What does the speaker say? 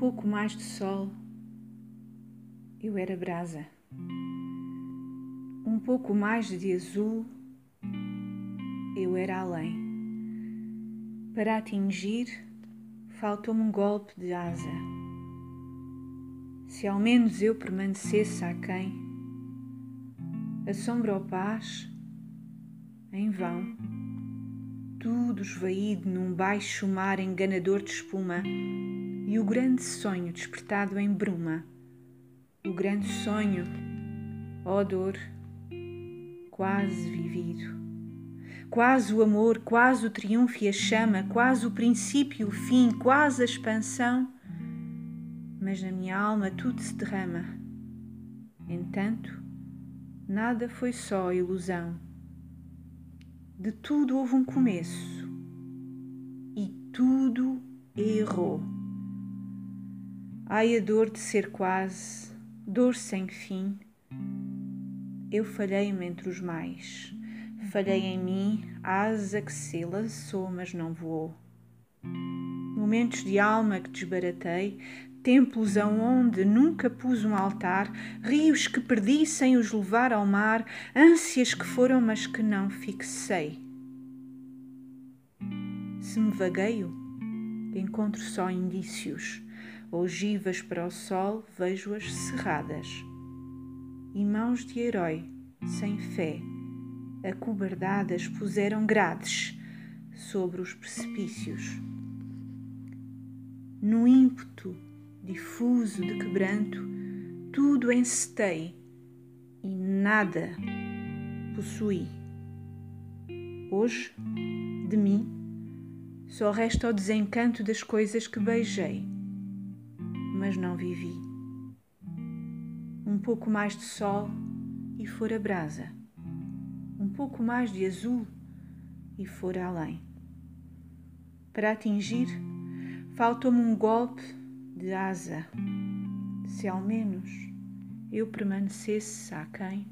pouco mais de sol, eu era brasa. Um pouco mais de azul, eu era além. Para atingir, faltou-me um golpe de asa. Se ao menos eu permanecesse aquém, a sombra ou paz, em vão, tudo esvaído num baixo mar enganador de espuma, e o grande sonho despertado em bruma, o grande sonho, ó dor, quase vivido. Quase o amor, quase o triunfo e a chama, quase o princípio e o fim, quase a expansão, mas na minha alma tudo se derrama. Entanto, nada foi só ilusão. De tudo houve um começo e tudo errou. Ai, a dor de ser quase, dor sem fim. Eu falhei-me entre os mais. Falhei em mim, asa que se lançou, mas não voou. Momentos de alma que desbaratei, templos aonde nunca pus um altar, rios que perdi sem os levar ao mar, ânsias que foram, mas que não fixei. Se me vagueio, encontro só indícios ogivas para o sol, vejo-as cerradas. E mãos de herói, sem fé, acobardadas, puseram grades sobre os precipícios. No ímpeto difuso de quebranto, tudo encetei e nada possuí. Hoje, de mim, só resta o desencanto das coisas que beijei mas não vivi. Um pouco mais de sol e fora brasa, um pouco mais de azul e fora além. Para atingir, faltou-me um golpe de asa, se ao menos eu permanecesse aquém.